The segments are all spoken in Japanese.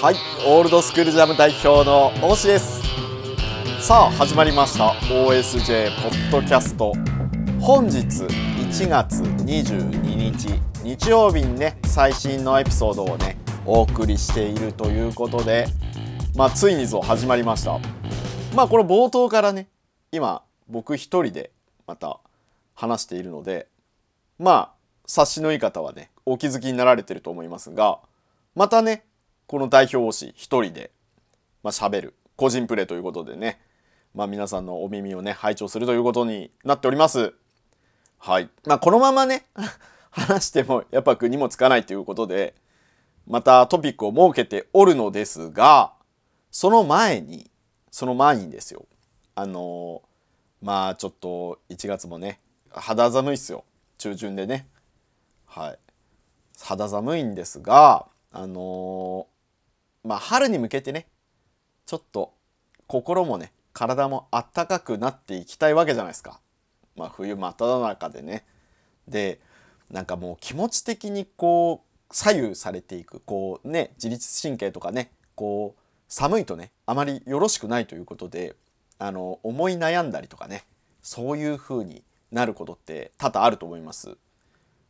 はい、オールドスクールジャム代表の大志です。さあ始まりました OSJ ポッドキャスト。本日1月22日日曜日にね最新のエピソードをねお送りしているということで、まあついにぞ始まりました。まあこの冒頭からね今僕一人でまた話しているので、まあ察しのいい方はねお気づきになられてると思いますが、またねこの代表推し一人で、まあ、喋る。個人プレイということでね、まあ、皆さんのお耳をね拝聴するということになっております。はい。まあ、このままね 話してもやっぱ国もつかないということでまたトピックを設けておるのですがその前にその前にですよ。あのまあちょっと1月もね肌寒いっすよ。中旬でね。はい。肌寒いんですがあのまあ春に向けてねちょっと心もね体もあったかくなっていきたいわけじゃないですか。まあ冬真っ只中でね。でなんかもう気持ち的にこう左右されていくこうね自律神経とかねこう寒いとねあまりよろしくないということであの思い悩んだりとかねそういう風になることって多々あると思います。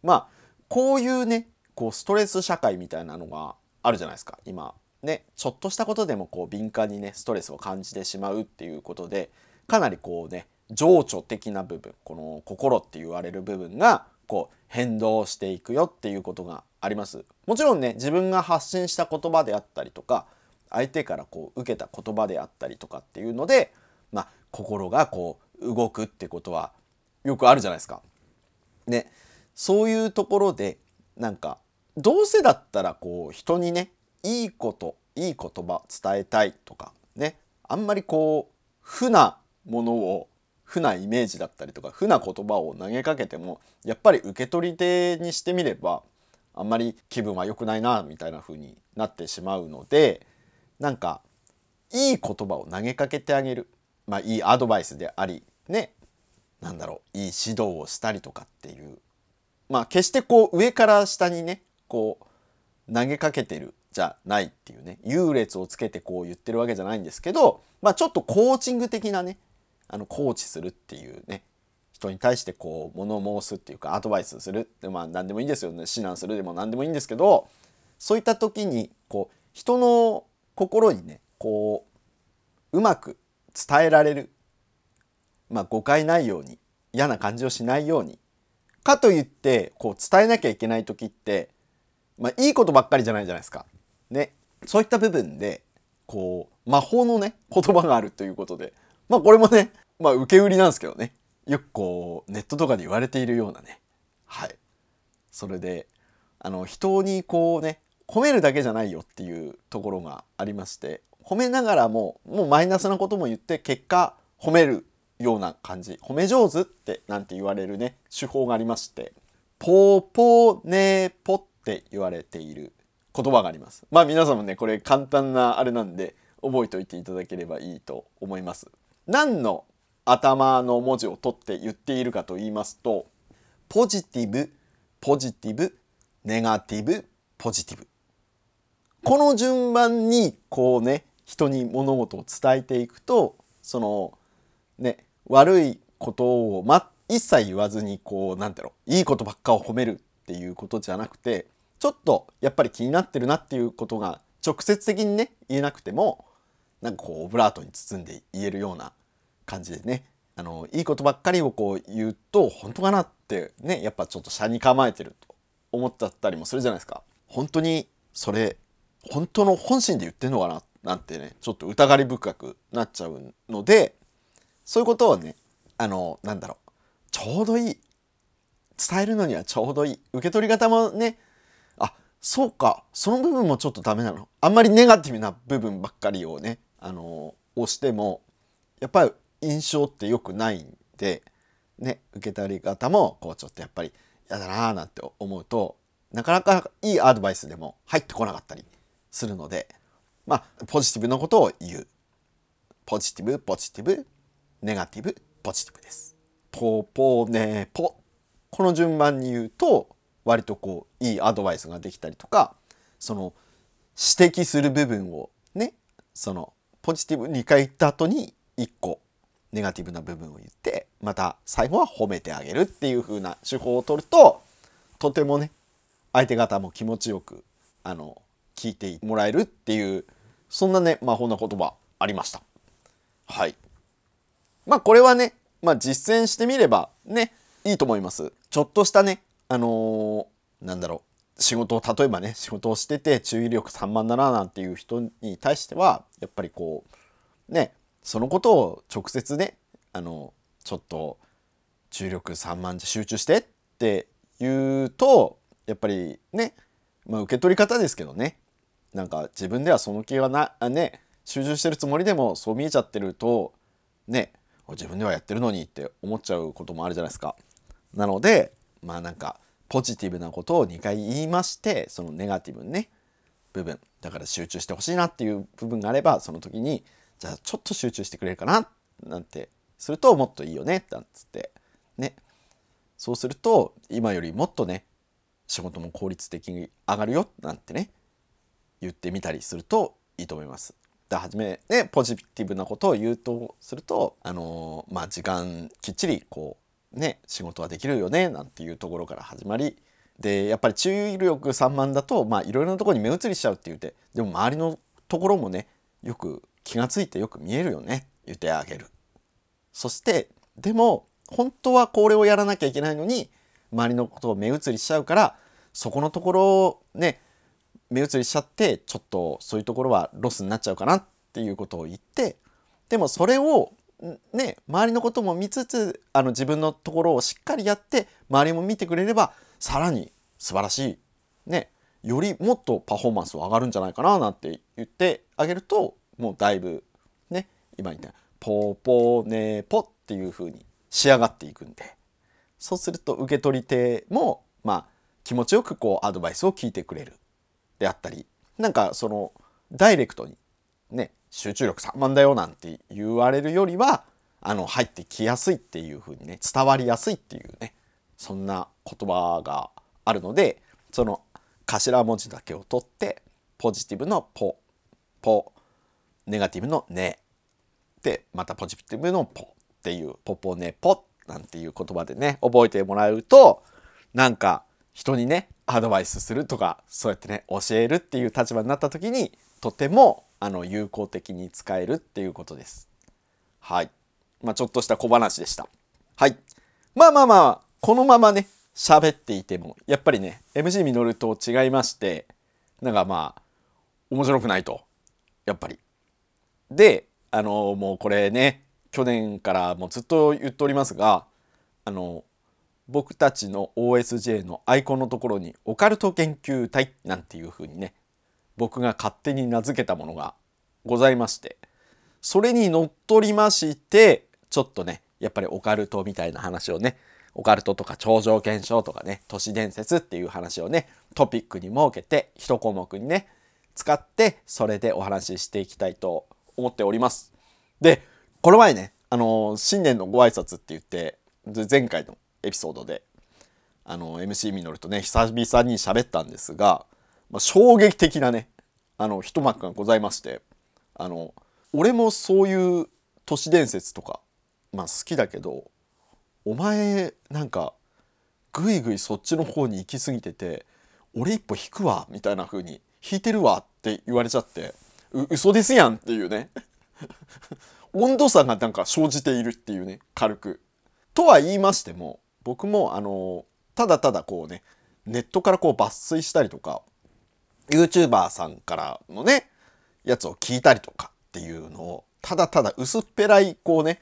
まあこういうねこうストレス社会みたいなのがあるじゃないですか今ねちょっとしたことでもこう敏感にねストレスを感じてしまうっていうことでかなりこうね情緒的な部分この心って言われる部分がこう変動していくよっていうことがありますもちろんね自分が発信した言葉であったりとか相手からこう受けた言葉であったりとかっていうのでまあ心がこう動くってことはよくあるじゃないですか。ねそういうところでなんかどうせだったらこう人にねいいこといい言葉伝えたいとかね。あんまりこう負なものを負なイメージだったりとか負な言葉を投げかけてもやっぱり受け取り手にしてみればあんまり気分は良くないなみたいな風になってしまうのでなんかいい言葉を投げかけてあげる。まあいいアドバイスでありね。なんだろういい指導をしたりとかっていう。まあ決してこう上から下にねこう投げかけてる。じゃないっていうね優劣をつけてこう言ってるわけじゃないんですけど、まあ、ちょっとコーチング的なねあのコーチするっていうね人に対してこう物申すっていうかアドバイスするってまあ何でもいいんですよね指南するでも何でもいいんですけどそういった時にこう人の心にねこううまく伝えられる、まあ、誤解ないように嫌な感じをしないようにかといってこう伝えなきゃいけない時って、まあ、いいことばっかりじゃないじゃないですか。ね、そういった部分でこう魔法のね言葉があるということでまあこれもね、まあ、受け売りなんですけどね。よくこうネットとかで言われているようなね。はい。それであの人にこうね褒めるだけじゃないよっていうところがありまして褒めながらももうマイナスなことも言って結果褒めるような感じ。褒め上手ってなんて言われるね手法がありましてポーポーネーポって言われている。言葉があります。まあ皆さんもねこれ簡単なあれなんで覚えておいていただければいいと思います。何の頭の文字を取って言っているかと言いますとポジティブポジティブネガティブポジティブ。この順番にこうね人に物事を伝えていくとそのね悪いことを、ま、一切言わずにこうなんだろういいことばっかを褒めるっていうことじゃなくてちょっとやっぱり気になってるなっていうことが直接的にね言えなくてもなんかこうオブラートに包んで言えるような感じでねあのいいことばっかりをこう言うと本当かなってねやっぱちょっと車に構えてると思っちゃったりもするじゃないですか。本当にそれ本当の本心で言ってんのかななんてねちょっと疑り深くなっちゃうのでそういうことをねあのなんだろうちょうどいい伝えるのにはちょうどいい受け取り方もねそうか。その部分もちょっとダメなの？あんまりネガティブな部分ばっかりをねあの押してもやっぱり印象って良くないんでね受け取り方もこうちょっとやっぱり嫌だなーなんて思うとなかなかいいアドバイスでも入ってこなかったりするのでまあポジティブなことを言う。ポジティブポジティブネガティブポジティブです。ポーポーネポ。この順番に言うと割とこういいアドバイスができたりとかその指摘する部分をねそのポジティブ2回言った後に1個ネガティブな部分を言ってまた最後は褒めてあげるっていう風な手法を取るととてもね相手方も気持ちよくあの聞いてもらえるっていうそんなね魔法な言葉ありました。はい。まあこれはね、まあ実践してみればねいいと思います。ちょっとしたねあのー、なんだろう仕事を例えばね仕事をしてて注意力散漫だななんていう人に対してはやっぱりこうねそのことを直接ねあのちょっと注力散漫で集中してって言うとやっぱりね、まあ、受け取り方ですけどねなんか自分ではその気はなね集中してるつもりでもそう見えちゃってるとね自分ではやってるのにって思っちゃうこともあるじゃないですか。なのでまあなんかポジティブなことを2回言いましてそのネガティブね部分。だから集中してほしいなっていう部分があればその時にじゃあちょっと集中してくれるかななんてするともっといいよねなんつって。ね。そうすると今よりもっとね仕事も効率的に上がるよなんてね言ってみたりするといいと思います。で初めねポジティブなことを言うとするとあのー、まあ時間きっちりこうね仕事はできるよねなんていうところから始まり。でやっぱり注意力散漫だとまあいろいろなところに目移りしちゃうって言ってでも周りのところもねよく気がついてよく見えるよね言ってあげる。そしてでも本当はこれをやらなきゃいけないのに周りのことを目移りしちゃうからそこのところをね目移りしちゃってちょっとそういうところはロスになっちゃうかなっていうことを言ってでもそれをね周りのことも見つつあの自分のところをしっかりやって周りも見てくれればさらに素晴らしいねよりもっとパフォーマンスは上がるんじゃないかななんて言ってあげるともうだいぶね今言ったポーポーネーポっていう風に仕上がっていくんで。そうすると受け取り手もまあ気持ちよくこうアドバイスを聞いてくれるであったりなんかそのダイレクトにね集中力3万だよなんて言われるよりはあの入ってきやすいっていう風にね伝わりやすいっていうねそんな言葉があるのでその頭文字だけを取ってポジティブのポポネガティブのねでまたポジティブのポっていうポポネポなんていう言葉でね覚えてもらうとなんか人にねアドバイスするとかそうやってね教えるっていう立場になった時にとてもあの有効的に使えるっていうことです。はい。まあちょっとした小話でした。はい。まあまあまあこのままね喋っていてもやっぱりね MC ミノルと違いましてなんかまあ面白くないとやっぱり。であのもうこれね去年からもうずっと言っておりますがあの僕たちの OSJ のアイコンのところにオカルト研究隊なんていう風にね僕が勝手に名付けたものがございましてそれにのっとりましてちょっとねやっぱりオカルトみたいな話をねオカルトとか超常現象とかね都市伝説っていう話をねトピックに設けて一項目にね使ってそれでお話ししていきたいと思っております。でこの前ねあの新年のご挨拶って言って前回のエピソードであの MC ミノルとね久々に喋ったんですが、まあ、衝撃的なねあの一幕がございましてあの俺もそういう都市伝説とか、まあ、好きだけどお前なんかぐいぐいそっちの方に行き過ぎてて俺一歩引くわみたいな風に引いてるわって言われちゃってう嘘ですやんっていうね 温度差がなんか生じているっていうね軽く。とは言いましても僕もあのただただこうねネットからこう抜粋したりとか YouTuber さんからのねやつを聞いたりとかっていうのをただただ薄っぺらいこうね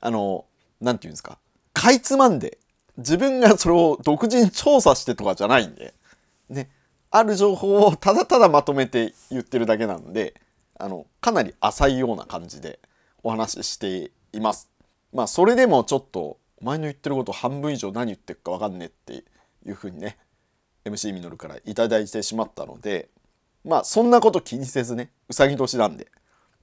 あの何て言うんですかかいつまんで自分がそれを独自に調査してとかじゃないんでねある情報をただただまとめて言ってるだけなんであのかなり浅いような感じでお話ししています。まあそれでもちょっとお前の言ってること半分以上何言ってるか分かんねえっていうふうにね MC ミノルから頂いてしまったのでまあそんなこと気にせずねうさぎ年なんで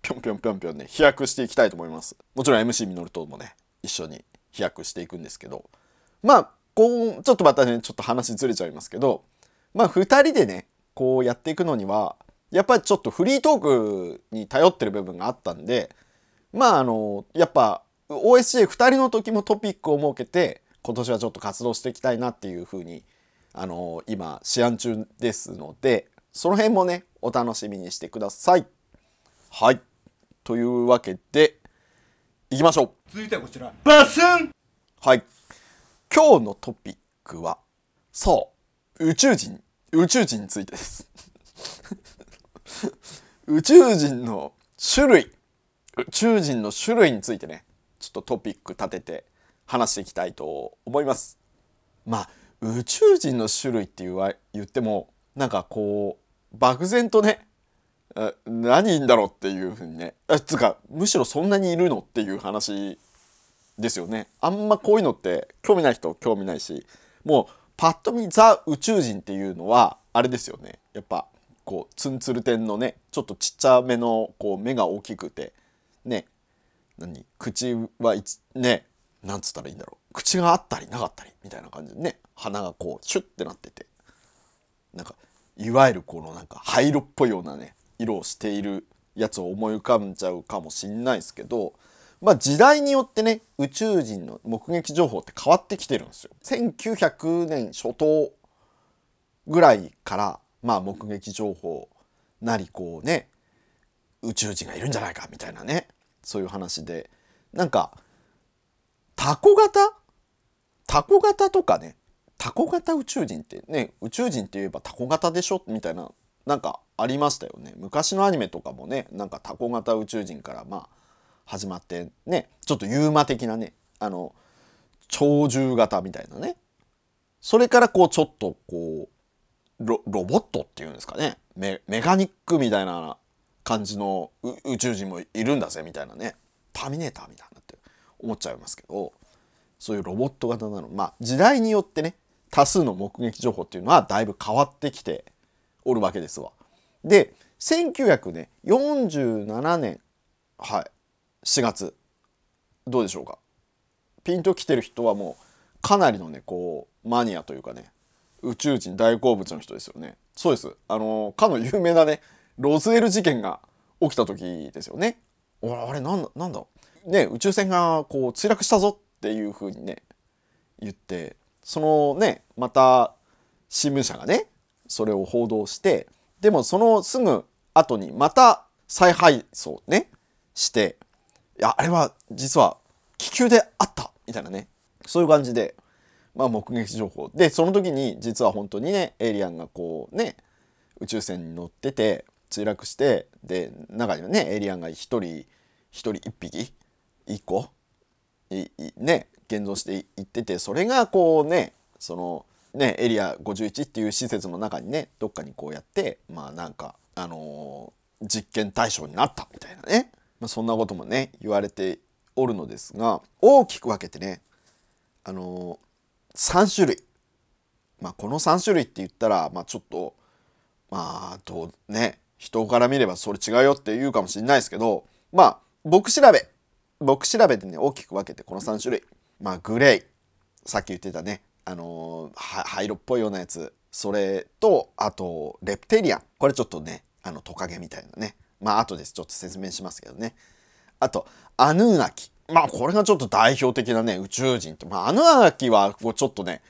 ぴょんぴょんぴょんぴょんね飛躍していきたいと思います。もちろん MC ミノルともね一緒に飛躍していくんですけどまあこうちょっとまたねちょっと話ずれちゃいますけどまあ2人でねこうやっていくのにはやっぱりちょっとフリートークに頼ってる部分があったんでまああのやっぱ OSJ2 人の時もトピックを設けて今年はちょっと活動していきたいなっていうふうにあの今試案中ですのでその辺もねお楽しみにしてください。はい。というわけでいきましょう。続いてはこちら。バスン！はい。今日のトピックはそう宇宙人。宇宙人についてです。宇宙人の種類。宇宙人の種類についてねちょっとトピック立てて話していきたいと思います。まあ宇宙人の種類って言わ言ってもなんかこう漠然とね何いんだろうっていうふうにね。つうかむしろそんなにいるのっていう話ですよね。あんまこういうのって興味ない人興味ないしもうパッと見ザ宇宙人っていうのはあれですよね。やっぱこうツンツル天のねちょっとちっちゃめのこう目が大きくてね。何？口はいつね。なんつったらいいんだろう。口があったりなかったりみたいな感じでね鼻がこうシュッてなっててなんかいわゆるこのなんか灰色っぽいようなね色をしているやつを思い浮かんじゃうかもしんないですけどまあ時代によってね宇宙人の目撃情報って変わってきてるんですよ。1900年初頭ぐらいからまあ目撃情報なりこうね宇宙人がいるんじゃないかみたいなねそういう話でなんかタコ型タコ型とかねタコ型宇宙人ってね宇宙人って言えばタコ型でしょみたいななんかありましたよね。昔のアニメとかもねなんかタコ型宇宙人からまあ始まってねちょっとユーマ的なねあの鳥獣型みたいなね。それからこうちょっとこうロボットっていうんですかね。メメカニックみたいな感じの宇宙人もいるんだぜみたいなね。ターミネーターみたいなって思っちゃいますけど。そういうロボット型なの。まあ時代によってね多数の目撃情報っていうのはだいぶ変わってきておるわけですわ。で1947年はい4月どうでしょうか。ピンときてる人はもうかなりのねこうマニアというかね宇宙人大好物の人ですよね。そうです。あのかの有名なねロズウェル事件が起きた時ですよね。あれなんだなんだ。ね宇宙船がこう墜落したぞっていう風にね言ってそのねまた新聞社がねそれを報道してでもそのすぐ後にまた再配送ねしていやあれは実は気球であったみたいなねそういう感じでまあ目撃情報。でその時に実は本当にねエイリアンがこうね宇宙船に乗ってて墜落してで中にはねエイリアンが一人一人一匹一個ね現像していっててそれがこうねそのねエリア51っていう施設の中にねどっかにこうやってまあなんかあのー実験対象になったみたいなね、まあ、そんなこともね言われておるのですが大きく分けてねあのー3種類。まあこの3種類って言ったらまあちょっとまあどうね人から見ればそれ違うよって言うかもしれないですけどまあ僕調べ僕調べでね大きく分けてこの3種類。まあグレイ。さっき言ってたね。あのー灰色っぽいようなやつ。それとあとレプテリアン。これちょっとねあのトカゲみたいなね。まあ後です。ちょっと説明しますけどね。あとアヌーナキ。まあこれがちょっと代表的なね宇宙人って。まあアヌーナキはこうちょっとね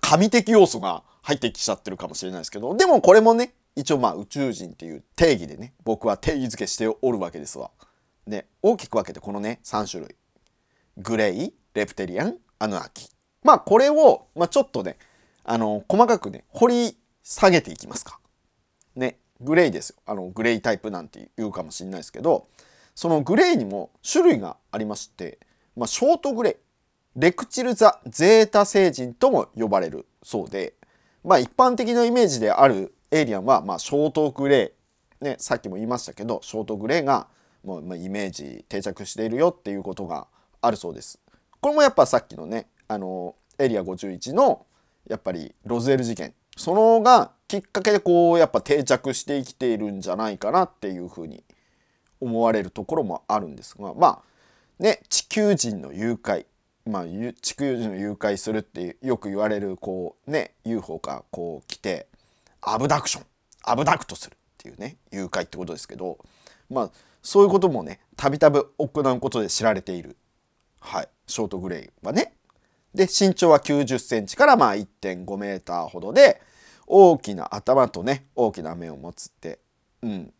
神的要素が入ってきちゃってるかもしれないですけど。でもこれもね一応まあ宇宙人っていう定義でね僕は定義づけしておるわけですわ。で大きく分けてこのね3種類。グレイレプテリアンアヌアキ。まあこれを、まあ、ちょっとねあの細かくね掘り下げていきますか。ねグレイですよ。あのグレイタイプなんて言うかもしれないですけどそのグレイにも種類がありまして、まあ、ショートグレイ。レクチルザ・ゼータ星人とも呼ばれるそうで、まあ一般的なイメージであるエイリアンは、まあショートグレー、ね、さっきも言いましたけど、ショートグレーがもう、まあ、イメージ定着しているよっていうことがあるそうです。これもやっぱさっきのね、あの、エリア51のやっぱりロズエル事件、そのがきっかけでこうやっぱ定着して生きているんじゃないかなっていうふうに思われるところもあるんですが、まあね、地球人の誘拐まあ、地球人を誘拐するってよく言われるこうね UFO がこう来てアブダクションアブダクトするっていうね誘拐ってことですけどまあそういうこともねたびたび行うことで知られている、はい、ショートグレイはね。で身長は90センチからまあ1.5メーターほどで大きな頭とね大きな目を持つって、うん、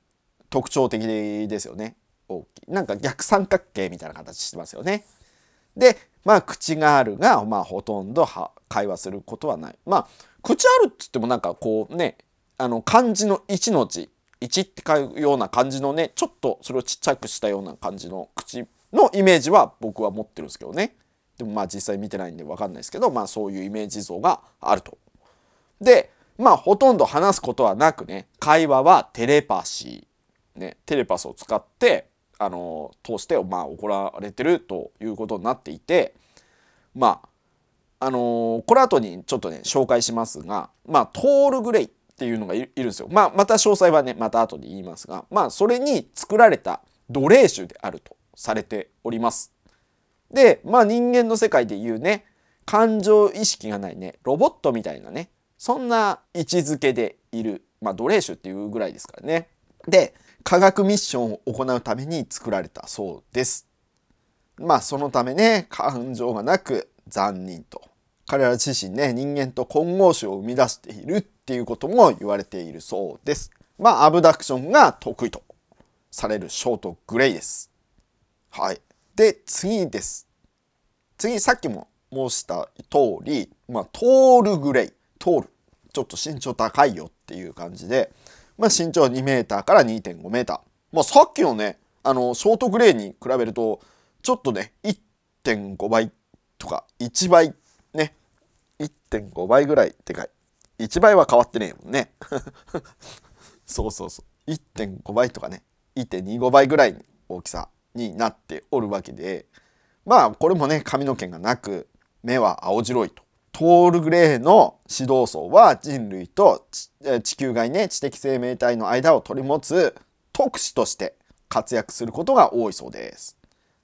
特徴的ですよね大きいなんか逆三角形みたいな形してますよね。でまあ口があるが、まあ、ほとんど会話することはない。まあ口あるっつってもなんかこうねあの漢字の1の字1って書くような感じのねちょっとそれをちっちゃくしたような感じの口のイメージは僕は持ってるんですけどね。でもまあ実際見てないんで分かんないですけどまあそういうイメージ像があると。でまあほとんど話すことはなくね会話はテレパシー、ね、テレパスを使ってあの通してまあ行われてるということになっていてまああのこの後にちょっとね紹介しますがまあトールグレイっていうのがいるんですよ。まあまた詳細はねまた後で言いますがまあそれに作られた奴隷種であるとされております。でまあ人間の世界でいうね感情意識がないねロボットみたいなねそんな位置づけでいるまあ奴隷種っていうぐらいですからね。で科学ミッションを行うために作られたそうです。まあそのためね感情がなく残忍と彼ら自身ね人間と混合種を生み出しているっていうことも言われているそうです。まあアブダクションが得意とされるショートグレイです。はい。で次です。次さっきも申した通り、まあ、トールグレイトールちょっと身長高いよっていう感じでまあ、身長2メーターから2.5メーター。まあ、さっきのね、あの、ショートグレーに比べると、ちょっとね、1.5倍とか1倍、ね、1.5倍ぐらいでかい。1倍は変わってねえもんね。そうそうそう。1.5倍とかね、1.25倍ぐらいの大きさになっておるわけで、まあ、これもね、髪の毛がなく、目は青白いと。トールグレーの指導層は人類と地球外ね知的生命体の間を取り持つ特使として活躍することが多いそうです。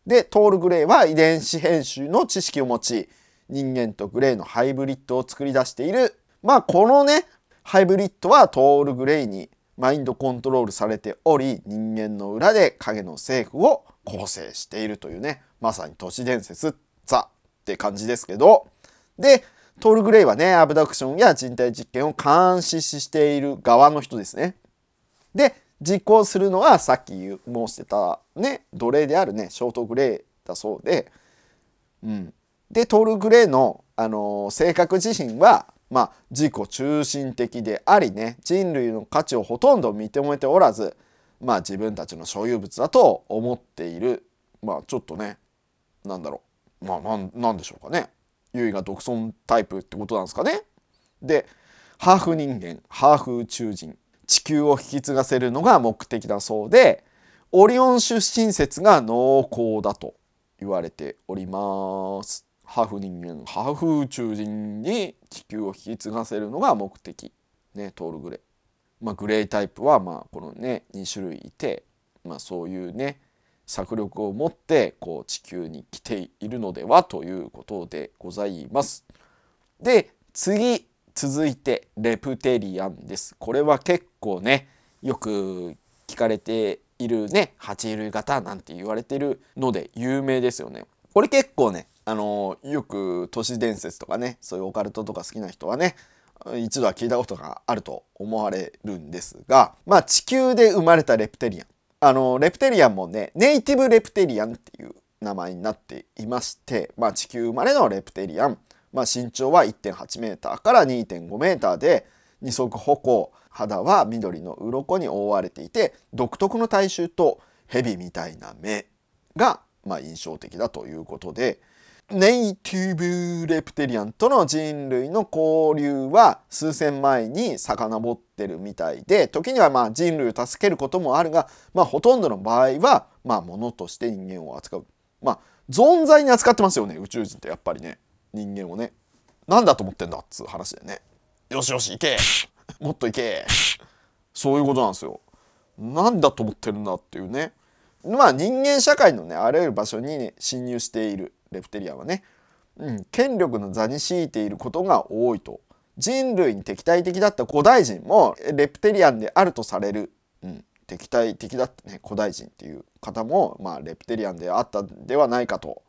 でトールグレーは遺伝子編集の知識を持ち人間とグレーのハイブリッドを作り出しているまあこのねハイブリッドはトールグレーにマインドコントロールされており人間の裏で影の政府を構成しているというねまさに都市伝説ザって感じですけど。でトール・グレイはねアブダクションや人体実験を監視している側の人ですね。で実行するのはさっき申してたね奴隷であるねショート・グレイだそうで、うん、でトール・グレイの、あのー、性格自身はまあ自己中心的でありね人類の価値をほとんど認めておらずまあ自分たちの所有物だと思っているまあちょっとねなんだろうまあなんでしょうかね優位が独尊タイプってことなんですかね。でハーフ人間ハーフ宇宙人地球を引き継がせるのが目的だそうでオリオン出身説が濃厚だと言われております。ハーフ人間ハーフ宇宙人に地球を引き継がせるのが目的。ねトールグレイ。まあ、グレイタイプはまあこのね2種類いて、まあ、そういうね策力を持ってこう地球に来ているのではということでございます。で次続いてレプテリアンです。これは結構ねよく聞かれているね爬虫類型なんて言われてるので有名ですよね。これ結構ねあのよく都市伝説とかねそういうオカルトとか好きな人はね一度は聞いたことがあると思われるんですがまあ地球で生まれたレプテリアン。あのレプテリアンもねネイティブレプテリアンっていう名前になっていまして、まあ、地球生まれのレプテリアン、まあ、身長は1.8メーターから2.5メーターで二足歩行肌は緑の鱗に覆われていて独特の体臭と蛇みたいな目が、まあ、印象的だということでネイティブレプテリアンとの人類の交流は数千前に遡ってるみたいで時にはまあ人類を助けることもあるが、まあ、ほとんどの場合はまあ物として人間を扱う。まあ存在に扱ってますよね宇宙人ってやっぱりね。人間をね。なんだと思ってんだっつう話でね。よしよし行け。もっと行け。そういうことなんですよ。なんだと思ってるんだっていうね。まあ人間社会のねあらゆる場所に、侵入しているレプテリアはね、うん、権力の座に敷いていることが多いと人類に敵対的だった古代人もレプテリアンであるとされる、うん、敵対的だったね古代人っていう方も、まあ、レプテリアンであったではないかと。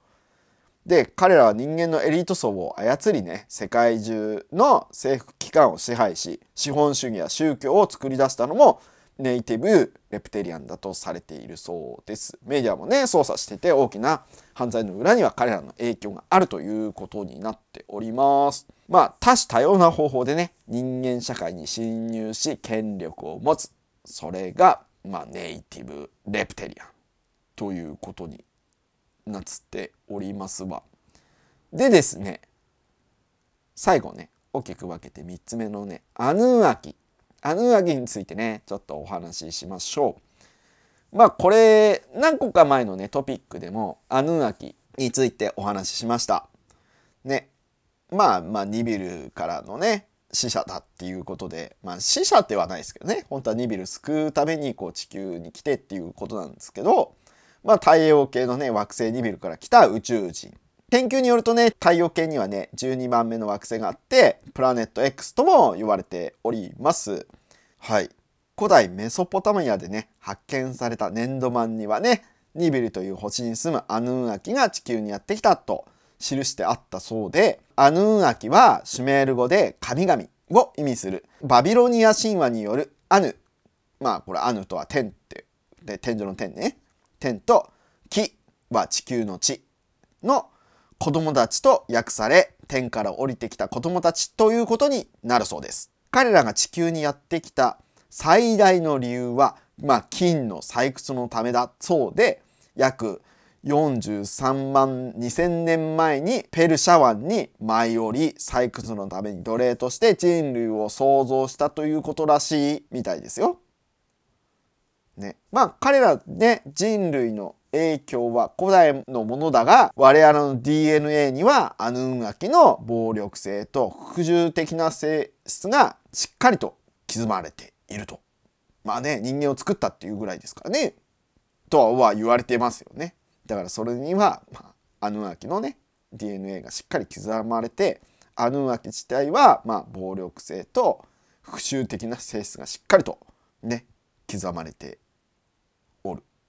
で彼らは人間のエリート層を操りね世界中の政府機関を支配し資本主義や宗教を作り出したのもネイティブレプテリアンだとされているそうです。メディアもね操作してて大きな犯罪の裏には彼らの影響があるということになっております。まあ多種多様な方法でね人間社会に侵入し権力を持つそれがまあネイティブレプテリアンということになっておりますわ。でですね最後ね大きく分けて3つ目のねアヌーアキアヌーアキについてねちょっとお話ししましょう。まあこれ何個か前のねトピックでもアヌーアキについてお話ししました。ねまあまあニビルからのね死者だっていうことでまあ死者ではないですけどね本当はニビル救うためにこう地球に来てっていうことなんですけどまあ太陽系のね惑星ニビルから来た宇宙人研究によるとね太陽系にはね12番目の惑星があってプラネット X とも言われております。はい。古代メソポタミアでね発見された粘土板にはねニビルという星に住むアヌーアキが地球にやってきたと記してあったそうでアヌーアキはシュメール語で神々を意味する。バビロニア神話によるアヌ。まあこれアヌとは天ってで天井の天ね。天と木は地球の地の子供たちと訳され天から降りてきた子供たちということになるそうです彼らが地球にやってきた最大の理由はまあ金の採掘のためだそうで約43万2000年前にペルシャ湾に舞い降り採掘のために奴隷として人類を創造したということらしいみたいですよ。ね、まあ彼らね人類の影響は古代のものだが我々の DNA にはアヌンアキの暴力性と服従的な性質がしっかりと刻まれていると。まあね人間を作ったっていうぐらいですからねとは言われてますよね。だからそれには、まあ、アヌンアキのね DNA がしっかり刻まれてアヌンアキ自体は、まあ、暴力性と復讐的な性質がしっかりとね刻まれて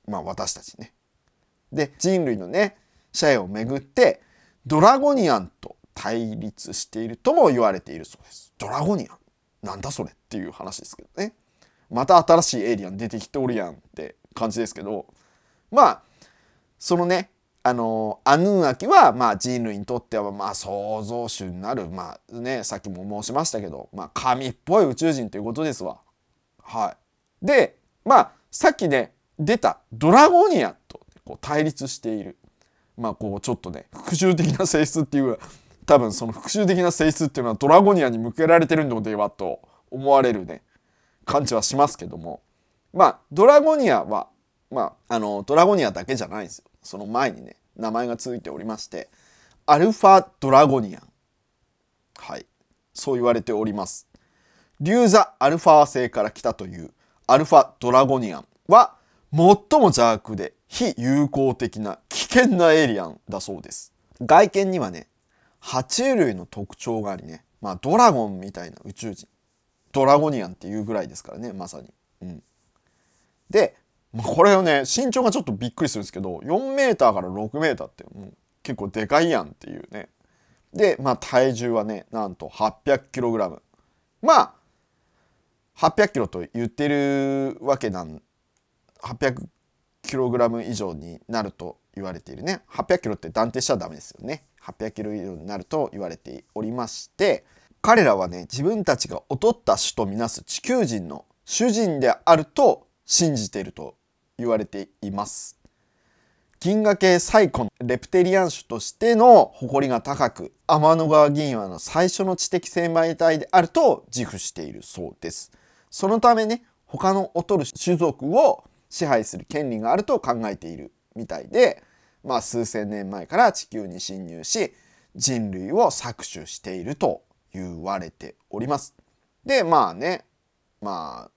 まあ私たちね。で人類のね社会をめぐってドラゴニアンと対立しているとも言われているそうです。ドラゴニアンなんだそれっていう話ですけどね。また新しいエイリアン出てきておるやんって感じですけどまあそのねあのアヌンアキは、まあ、人類にとっては、まあ、創造主になる、まあね、さっきも申しましたけど、まあ、神っぽい宇宙人ということですわ。はい。で、まあ、さっきね、出たドラゴニアとこう対立している。まあ、こう、ちょっとね、復讐的な性質っていう、多分その復讐的な性質っていうのはドラゴニアに向けられてるのではと思われるね、感じはしますけども。まあ、ドラゴニアは、まあ、あの、ドラゴニアだけじゃないんですよ。その前にね名前が付いておりましてアルファドラゴニアンはいそう言われております竜座アルファ星から来たというアルファドラゴニアンは最も邪悪で非友好的な危険なエイリアンだそうです。外見にはね爬虫類の特徴がありね。まあドラゴンみたいな宇宙人。ドラゴニアンっていうぐらいですからねまさに。うん、でこれをね身長がちょっとびっくりするんですけど4メーターから6メーターってもう結構でかいやんっていうね。でまあ体重はねなんと 800kg まあ 800kg と言ってるわけなん 800kg 以上になると言われているね。800kg って断定しちゃダメですよね。800kg 以上になると言われておりまして彼らはね自分たちが劣った種とみなす地球人の主人であると信じていると言われています。銀河系最古のレプテリアン種としての誇りが高く天の川銀河の最初の知的生命体であると自負しているそうです。そのためね他の劣る種族を支配する権利があると考えているみたいでまあ数千年前から地球に侵入し人類を搾取していると言われております。でまあねまあ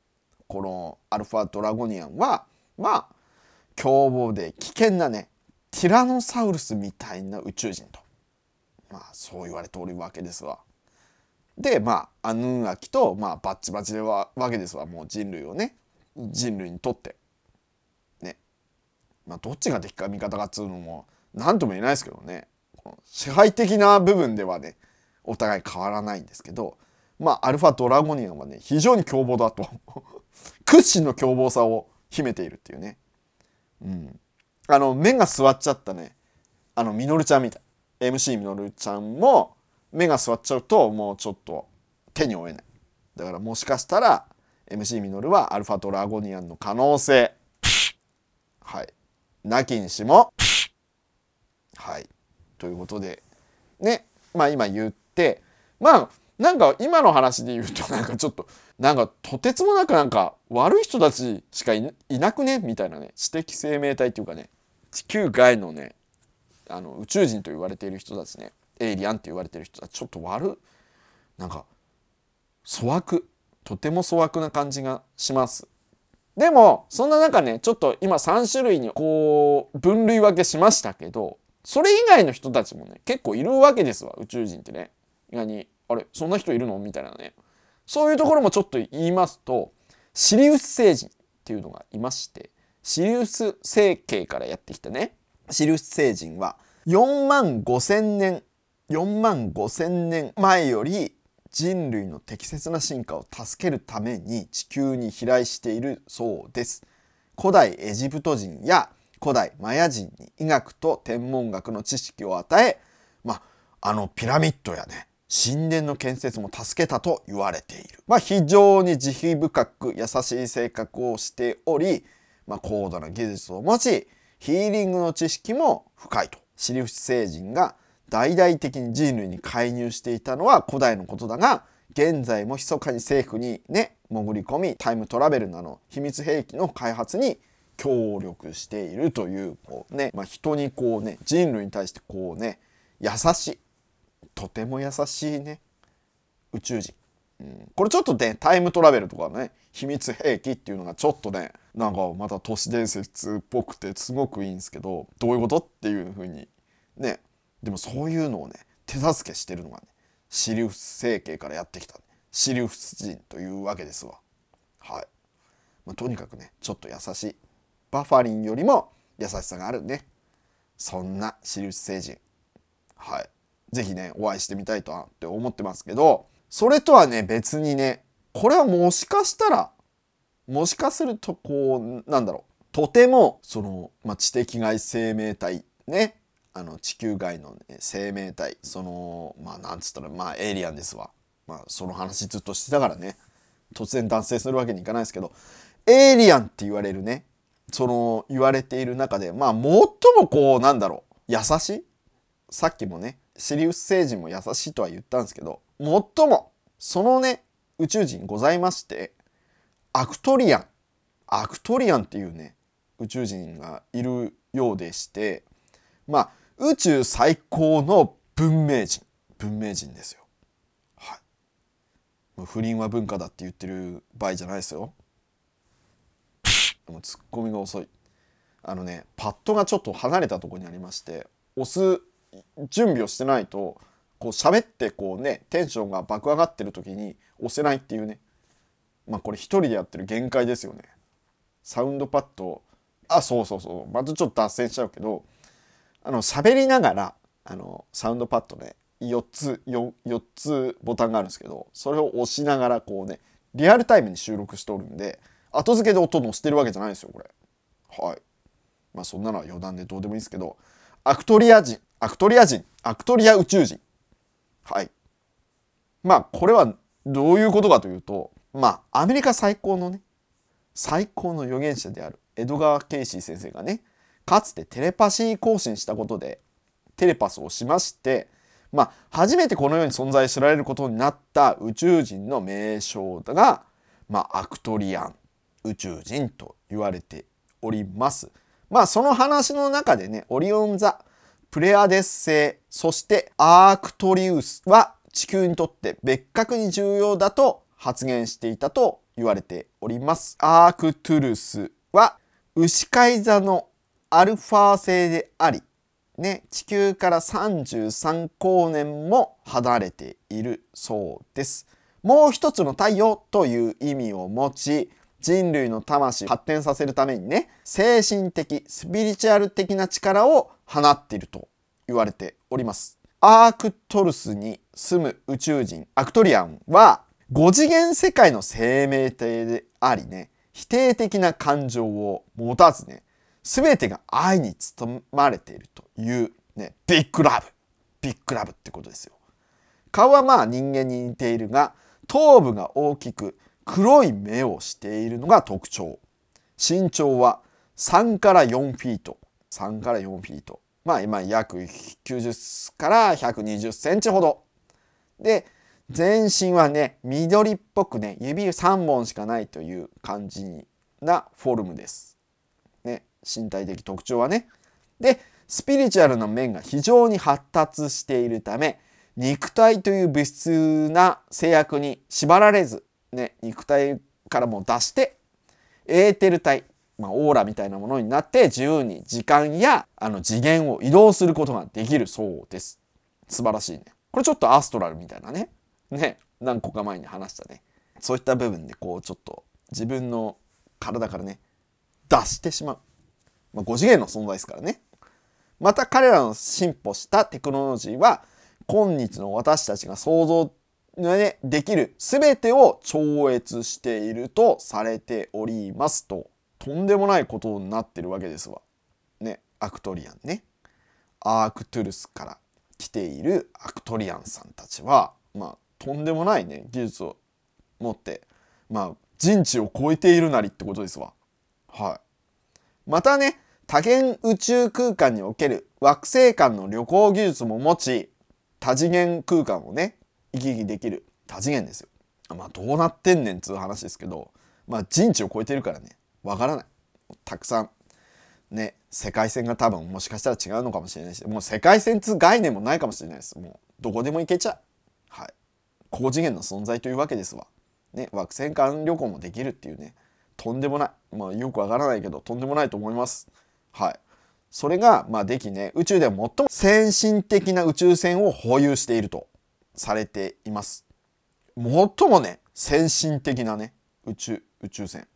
このアルファドラゴニアンはまあ凶暴で危険なねティラノサウルスみたいな宇宙人とまあそう言われておるわけですわ。でまあアヌンアキと、まあ、バッチバチでわわけですわ。もう人類をね人類にとって。まあどっちが敵か味方かっつうのも何とも言えないですけどね。支配的な部分ではねお互い変わらないんですけどまあアルファドラゴニアンはね非常に凶暴だと。屈指の凶暴さを秘めているっていうね。うん。あの目が座っちゃったね。あのミノルちゃんみたい。MC ミノルちゃんも目が座っちゃうともうちょっと手に負えない。だからもしかしたら MC ミノルはアルファドラゴニアンの可能性。はい。なきにしも。はい。ということで。ね。まあ今言って。まあなんか今の話で言うとなんかちょっとなんかとてつもなくなんか悪い人たちしかいなくね？みたいなね。知的生命体っていうかね。地球外のねあの宇宙人と言われている人たちね。エイリアンって言われてる人たち。ちょっと悪なんか粗悪。とても粗悪な感じがします。でもそんな中ねちょっと今3種類にこう分類分けしましたけどそれ以外の人たちもね結構いるわけですわ宇宙人ってね。意外にあれそんな人いるの？みたいなね。そういうところもちょっと言いますとシリウス星人っていうのがいましてシリウス星系からやってきたね。シリウス星人は4万5千年4万5千年前より人類の適切な進化を助けるために地球に飛来しているそうです古代エジプト人や古代マヤ人に医学と天文学の知識を与えまああのピラミッドやね神殿の建設も助けたと言われている。まあ、非常に慈悲深く優しい性格をしており、まあ、高度な技術を持ち、ヒーリングの知識も深いと。シリウス星人が大々的に人類に介入していたのは古代のことだが、現在も密かに政府にね、潜り込み、タイムトラベルなど秘密兵器の開発に協力しているという、こうね、まあ、人にこうね、人類に対してこうね、優しい。とても優しいね宇宙人、うん、これちょっとねタイムトラベルとかね秘密兵器っていうのがちょっとねなんかまた都市伝説っぽくてすごくいいんですけどどういうことっていうふうにねでもそういうのをね手助けしてるのがねシリウス星系からやってきた、ね、シリウス人というわけですわ。はい、まあ、とにかくねちょっと優しい。バファリンよりも優しさがあるねそんなシリウス星人。はい。ぜひね、お会いしてみたいとって思ってますけど、それとはね、別にね、これはもしかしたら、もしかするとこう、なんだろう、とても、その、まあ、知的外生命体、ね、あの、地球外の、ね、生命体、その、まあ、なんつったら、まあ、エイリアンですわ。まあ、その話ずっとしてたからね、突然脱線するわけにいかないですけど、エイリアンって言われるね、その、言われている中で、まあ、最もこう、なんだろう、優しいさっきもね、シリウス星人も優しいとは言ったんですけど最もそのね宇宙人ございましてアクトリアンアクトリアンっていうね宇宙人がいるようでしてまあ宇宙最高の文明人文明人ですよ。はい。不倫は文化だって言ってる場合じゃないですよ。もうツッコミが遅い。あのねパッドがちょっと離れたとこにありまして押す準備をしてないとこう喋ってこうねテンションが爆上がってる時に押せないっていうねまあこれ一人でやってる限界ですよねサウンドパッドあそうそうそうまずちょっと脱線しちゃうけどあの喋りながらあのサウンドパッドね4つ 4, 4つボタンがあるんですけどそれを押しながらこうねリアルタイムに収録しておるんで後付けで音乗せしてるわけじゃないですよこれはいまあそんなのは余談でどうでもいいですけどアクトリア人アクトリア人、アクトリア宇宙人。はい。まあ、これはどういうことかというと、まあ、アメリカ最高のね、最高の預言者であるエドガー・ケイシー先生がね、かつてテレパシー更新したことでテレパスをしましてまあ初めてこの世に存在知られることになった宇宙人の名称が、まあ、アクトリアン宇宙人と言われております。まあその話の中でねオリオン座プレアデス星そしてアークトリウスは地球にとって別格に重要だと発言していたと言われております。アークトゥルスは牛飼い座のアルファ星であり、ね、地球から33光年も離れているそうです。もう一つの太陽という意味を持ち、人類の魂を発展させるためにね、精神的、スピリチュアル的な力を放っていると言われております。アークトルスに住む宇宙人アクトリアンは5次元世界の生命体でありね否定的な感情を持たずね全てが愛に包まれているというねビッグラブ。ビッグラブってことですよ。顔はまあ人間に似ているが頭部が大きく黒い目をしているのが特徴。身長は3から4フィート。3から4フィート。まあ今約90から120センチほど。で全身はね緑っぽくね指3本しかないという感じなフォルムです。身体的特徴はね。でスピリチュアルな面が非常に発達しているため肉体という物質な制約に縛られず、ね、肉体からも出してエーテル体、まあ、オーラみたいなものになって自由に時間やあの次元を移動することができるそうです。素晴らしいね。これちょっとアストラルみたいなね。ね、何個か前に話したね。そういった部分でこうちょっと自分の体からね、出してしまう。まあ、5次元の存在ですからね。また彼らの進歩したテクノロジーは今日の私たちが想像、できる全てを超越しているとされておりますととんでもないことになってるわけですわ。ね、アクトリアンね。アークトゥルスから来ているアクトリアンさんたちはまあとんでもないね技術を持ってまあ人知を超えているなりってことですわ。はい。またね多元宇宙空間における惑星間の旅行技術も持ち多次元空間をね行き来できる多次元ですよ。まあどうなってんねんっつう話ですけどまあ人知を超えてるからねわからない。たくさんね世界線が多分もしかしたら違うのかもしれないしもう世界線つう概念もないかもしれないです。もうどこでも行けちゃう。はい。高次元の存在というわけですわ。ね惑星間旅行もできるっていうねとんでもない。まあよくわからないけどとんでもないと思います。はいそれがまあできね宇宙では最も先進的な宇宙船を保有しているとされています最もね先進的なね宇宙宇宙船、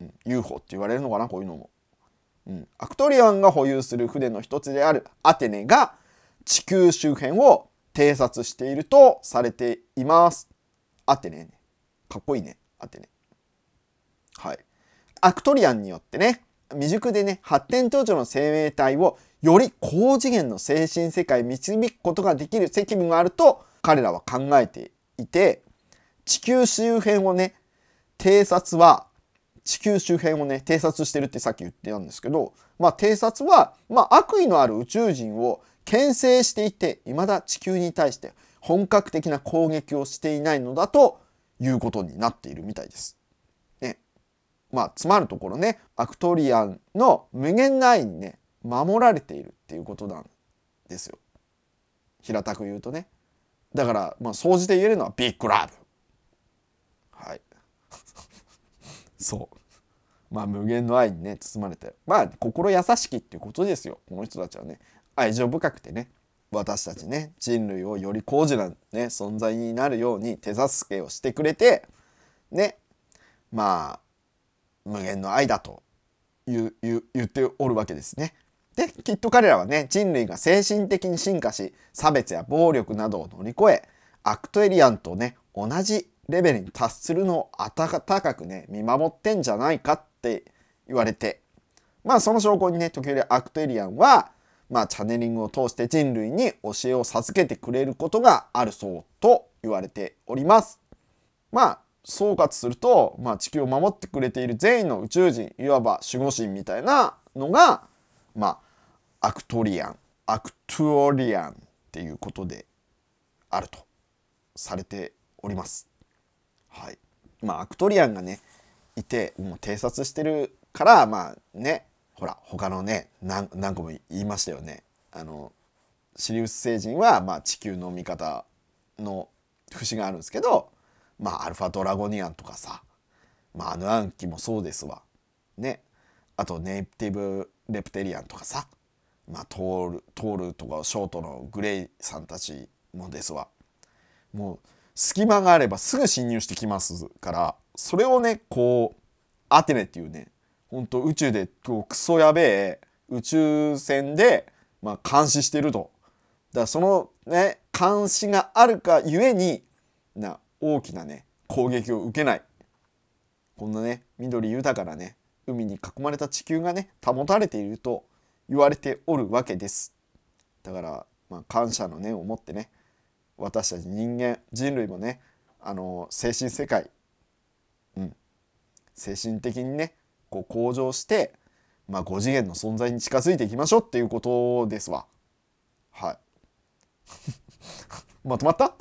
うん、UFO って言われるのかなこういうのもうん、アクトリアンが保有する船の一つであるアテネが地球周辺を偵察しているとされています。アテネね。かっこいいね。アテネ。はい。アクトリアンによってね、未熟でね、発展途上の生命体をより高次元の精神世界に導くことができる責務があると彼らは考えていて、地球周辺をね、偵察は地球周辺をね偵察してるってさっき言ってたんですけど、まあ、偵察は、まあ、悪意のある宇宙人を牽制していて未だ地球に対して本格的な攻撃をしていないのだということになっているみたいです。まあつまるところねアクトリアンの無限な愛にね守られているっていうことなんですよ。平たく言うとね。だからまあ総じて言えるのはビッグラブ。はい。そう。まあ無限の愛にね包まれてまあ心優しきっていうことですよこの人たちはね愛情深くてね私たちね人類をより高次な、ね、存在になるように手助けをしてくれてねまあ無限の愛だと言言言っておるわけですね。できっと彼らはね人類が精神的に進化し差別や暴力などを乗り越えアクトエリアンとね同じレベルに達するのを温かくね見守ってんじゃないかって言われてまあその証拠にね時折アクトエリアンはまあチャネリングを通して人類に教えを授けてくれることがあるそうと言われております。まあ総括すると、まあ、地球を守ってくれている全員の宇宙人いわば守護神みたいなのがまあアクトリアンアクトゥオリアンっていうことであるとされております。はい。まあアクトリアンがねいてもう偵察してるからまあねほら他のね何何個も言いましたよね。あのシリウス星人はまあ地球の味方の節があるんですけどまあアルファドラゴニアンとかさまあアヌアンキもそうですわ。ね。あとネイティブレプテリアンとかさまあトールトールとかショートのグレイさんたちもですわ。もう隙間があればすぐ侵入してきますからそれをねこうアテネっていうねほんと宇宙でクソやべえ宇宙船で、まあ、監視してると。だからそのね監視があるかゆえにな大きなね攻撃を受けない。こんなね緑豊かなね海に囲まれた地球がね保たれていると言われておるわけです。だから、まあ、感謝の念を持ってね私たち人間人類もねあの精神世界うん精神的にねこう向上してまあ5次元の存在に近づいていきましょうっていうことですわ。はい。まとまった？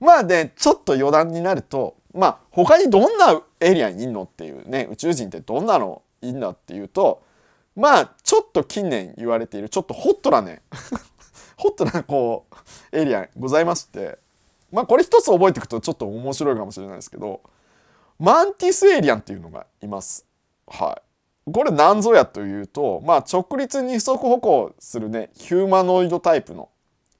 まあでちょっと余談になるとまあ他にどんなエリアにいんのっていうね宇宙人ってどんなのいんだっていうとまあちょっと近年言われているちょっとホットなね ホットなこうエリアございましてまあこれ一つ覚えておくとちょっと面白いかもしれないですけどマンティスエイリアンっていうのがいます。はい。これ何ぞやというと、まあ直立二足歩行するね、ヒューマノイドタイプの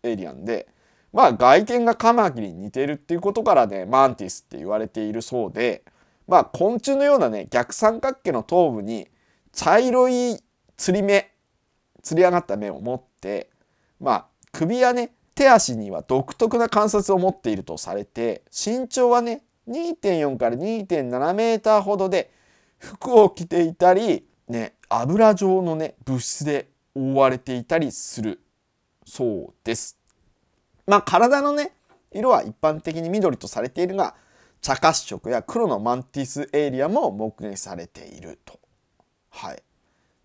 エイリアンで、まあ外見がカマキリに似てるっていうことからね、マンティスって言われているそうで、まあ昆虫のようなね、逆三角形の頭部に茶色い釣り目、釣り上がった目を持って、まあ首やね、手足には独特な観察を持っているとされて、身長はね、2.4から2.7メーターほどで服を着ていたり、ね、油状のね物質で覆われていたりするそうです。まあ体のね色は一般的に緑とされているが茶褐色や黒のマンティスエイリアも目撃されていると。はい、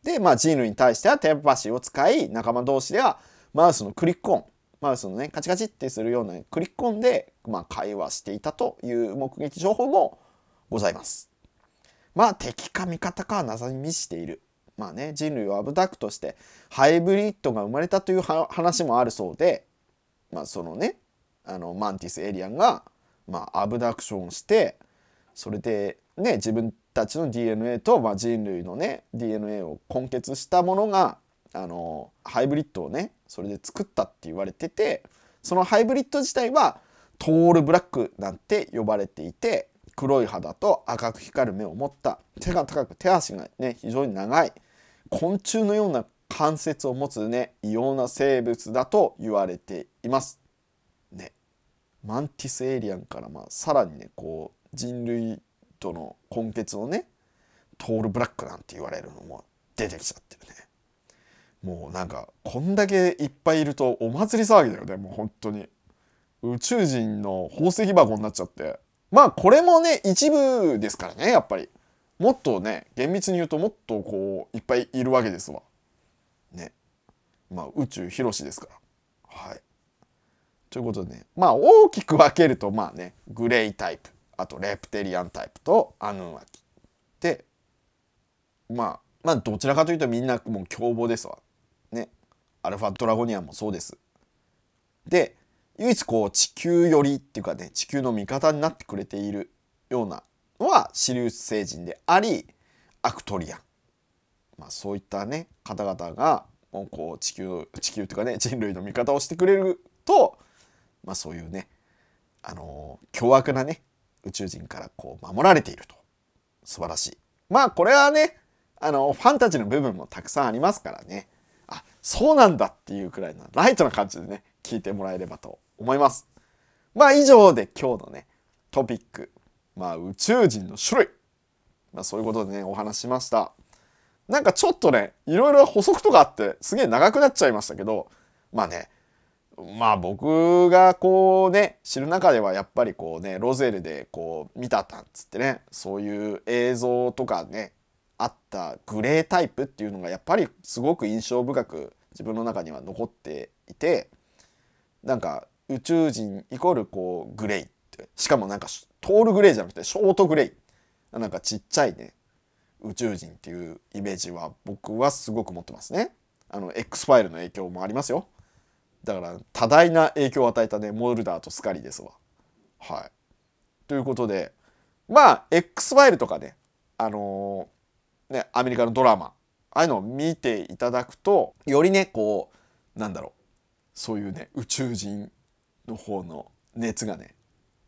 でまあ人類に対してはテレパシーを使い仲間同士ではマウスのクリック音マウスのねカチカチってするようなクリック音で、まあ、会話していたという目撃情報もございます。まあ敵か味方かは謎に満ちている。まあね人類をアブダクトしてハイブリッドが生まれたという話もあるそうでまあそのねあのマンティスエイリアンが、まあ、アブダクションしてそれでね自分たちの DNA と、まあ、人類のね DNA を混結したものがあのハイブリッドをねそれで作ったって言われててそのハイブリッド自体はトールブラックなんて呼ばれていて黒い肌と赤く光る目を持った手が高く手足がね非常に長い昆虫のような関節を持つね異様な生物だと言われています。ね、マンティスエイリアンからまあさらにねこう人類との根血をねトールブラックなんて言われるのも出てきちゃってるね。もうなんかこんだけいっぱいいるとお祭り騒ぎだよね。もう本当に。宇宙人の宝石箱になっちゃって。まあこれもね一部ですからねやっぱり。もっとね厳密に言うともっとこういっぱいいるわけですわ。ね。まあ宇宙広しですから。はい。ということでね。まあ大きく分けるとまあねグレイタイプ。あとレプテリアンタイプとアヌンワキ。でまあまあどちらかというとみんなもう凶暴ですわ。ね。アルファドラゴニアンもそうです。で唯一こう地球寄りっていうかね地球の味方になってくれているようなのはシリウス星人でありアクトリアン、まあ、そういったね方々がもうこう地球地球っていうかね人類の味方をしてくれると、まあ、そういうねあの凶悪なね宇宙人からこう守られていると。素晴らしい。まあこれはねあのファンタジーの部分もたくさんありますからね。あそうなんだっていうくらいなライトな感じでね聞いてもらえればと思います。まあ以上で今日のねトピック。まあ宇宙人の種類。まあそういうことでねお話しました。なんかちょっとねいろいろ補足とかあってすげえ長くなっちゃいましたけどまあねまあ僕がこうね知る中ではやっぱりこうねロゼルでこう見たたんつってねそういう映像とかねあったグレータイプっていうのがやっぱりすごく印象深く自分の中には残っていてなんか宇宙人イコールこうグレイってしかもなんかトールグレイじゃなくてショートグレイ。なんかちっちゃいね宇宙人っていうイメージは僕はすごく持ってますね。あの X ファイルの影響もありますよ。だから多大な影響を与えたねモルダーとスカリですわ。はい。ということでまあ X ファイルとかねあのー、ねアメリカのドラマああいうのを見ていただくとよりねこうなんだろうそういうね宇宙人の方の熱がね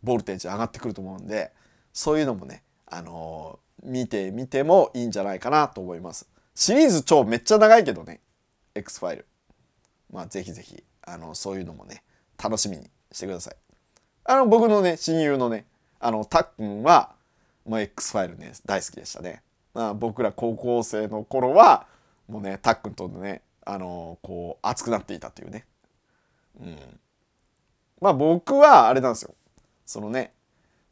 ボルテージ上がってくると思うんでそういうのもねあのー、見てみてもいいんじゃないかなと思います。シリーズ超めっちゃ長いけどね X ファイルまあぜひぜひあのそういうのもね楽しみにしてください。あの僕のね親友のねあのたっくんはもう X ファイルね大好きでしたね。まあ、僕ら高校生の頃はもうねたっくんとねあのこう熱くなっていたというね。うん。まあ僕はあれなんですよ。そのね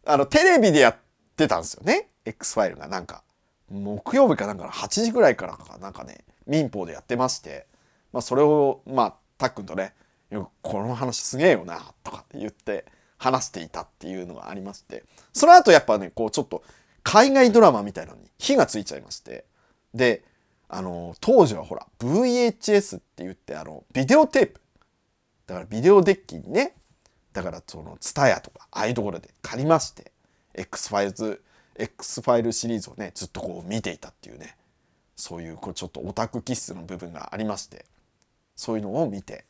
あのテレビでやってたんですよね X ファイルがなんか木曜日かなんか8時ぐらいからかなんかね民放でやってまして、まあ、それをまあたっくんとね「この話すげえよな」とか言って話していたっていうのがありましてその後やっぱねこうちょっと海外ドラマみたいなのに火がついちゃいましてであの当時はほら VHS って言ってあのビデオテープ。だからビデオデッキにねだからその TSUTAYA とかああいうところで借りまして X ファイルズ X ファイルシリーズをねずっとこう見ていたっていうね。そういうこうちょっとオタク気質の部分がありまして。そういうのを見て。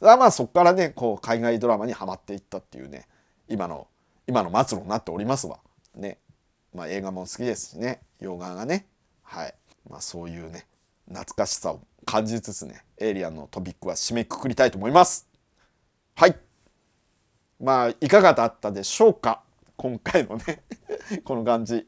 まあそこからねこう海外ドラマにはまっていったっていうね。今の今の末路になっておりますわ。ね。まあ映画も好きですしね。洋画がね。はい。まあそういうね懐かしさを感じつつねエイリアンのトピックは締めくくりたいと思います。はい。まあいかがだったでしょうか？今回のね この感じ。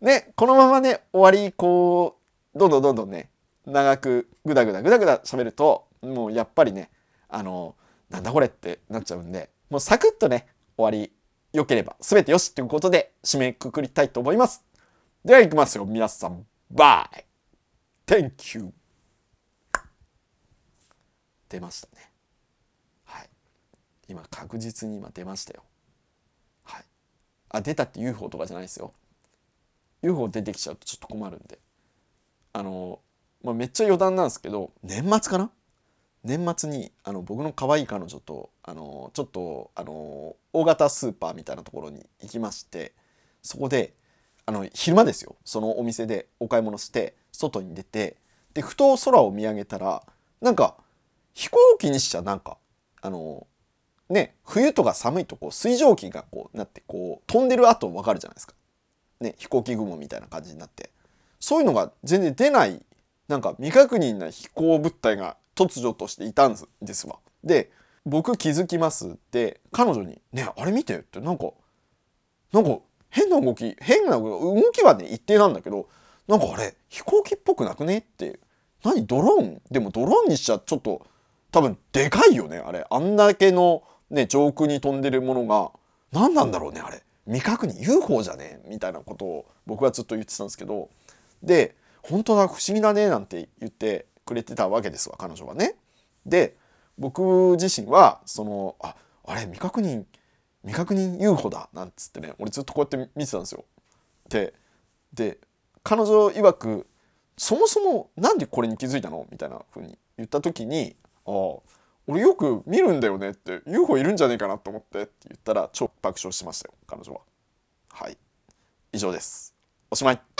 ねこのままね終わりこうどんどんどんどんね長くグダグダグダグダ喋るともうやっぱりねあのなんだこれってなっちゃうんでもうサクッとね終わり良ければ全てよしということで締めくくりたいと思います。では行きますよ皆さんバイ Thank you 出ましたね。はい今確実に今出ましたよ。あ出たって UFO とかじゃないですよ。UFO 出てきちゃうとちょっと困るんで。あの、まあ、めっちゃ余談なんですけど年末かな？年末にあの僕の可愛い彼女とあのちょっとあの大型スーパーみたいなところに行きましてそこであの昼間ですよ。そのお店でお買い物して外に出てでふと空を見上げたらなんか飛行機にしちゃなんかあのね冬とか寒いとこう水蒸気がこうなってこう飛んでる跡分かるじゃないですか。ね飛行機雲みたいな感じになってそういうのが全然出ないなんか未確認な飛行物体が突如としていたんですわ。で僕気づきますって彼女に「ねあれ見て」ってなんかなんか変な動き変な動きはね一定なんだけどなんかあれ飛行機っぽくなくねって何ドローン？でもドローンにしちゃちょっと多分でかいよねあれあんだけのね上空に飛んでるものが何なんだろうねあれ未確認 UFO じゃねみたいなことを僕はずっと言ってたんですけどで本当だ不思議だねなんて言ってくれてたわけですわ彼女はね。で僕自身はそのああれ未確認未確認 UFO だなんつってね俺ずっとこうやって見てたんですよ。でで彼女曰くそもそもなんでこれに気づいたの？みたいな風に言った時に「ああ俺よく見るんだよね」って UFO いるんじゃねえかなと思ってって言ったら超爆笑しましたよ彼女は。はい以上です。おしまい。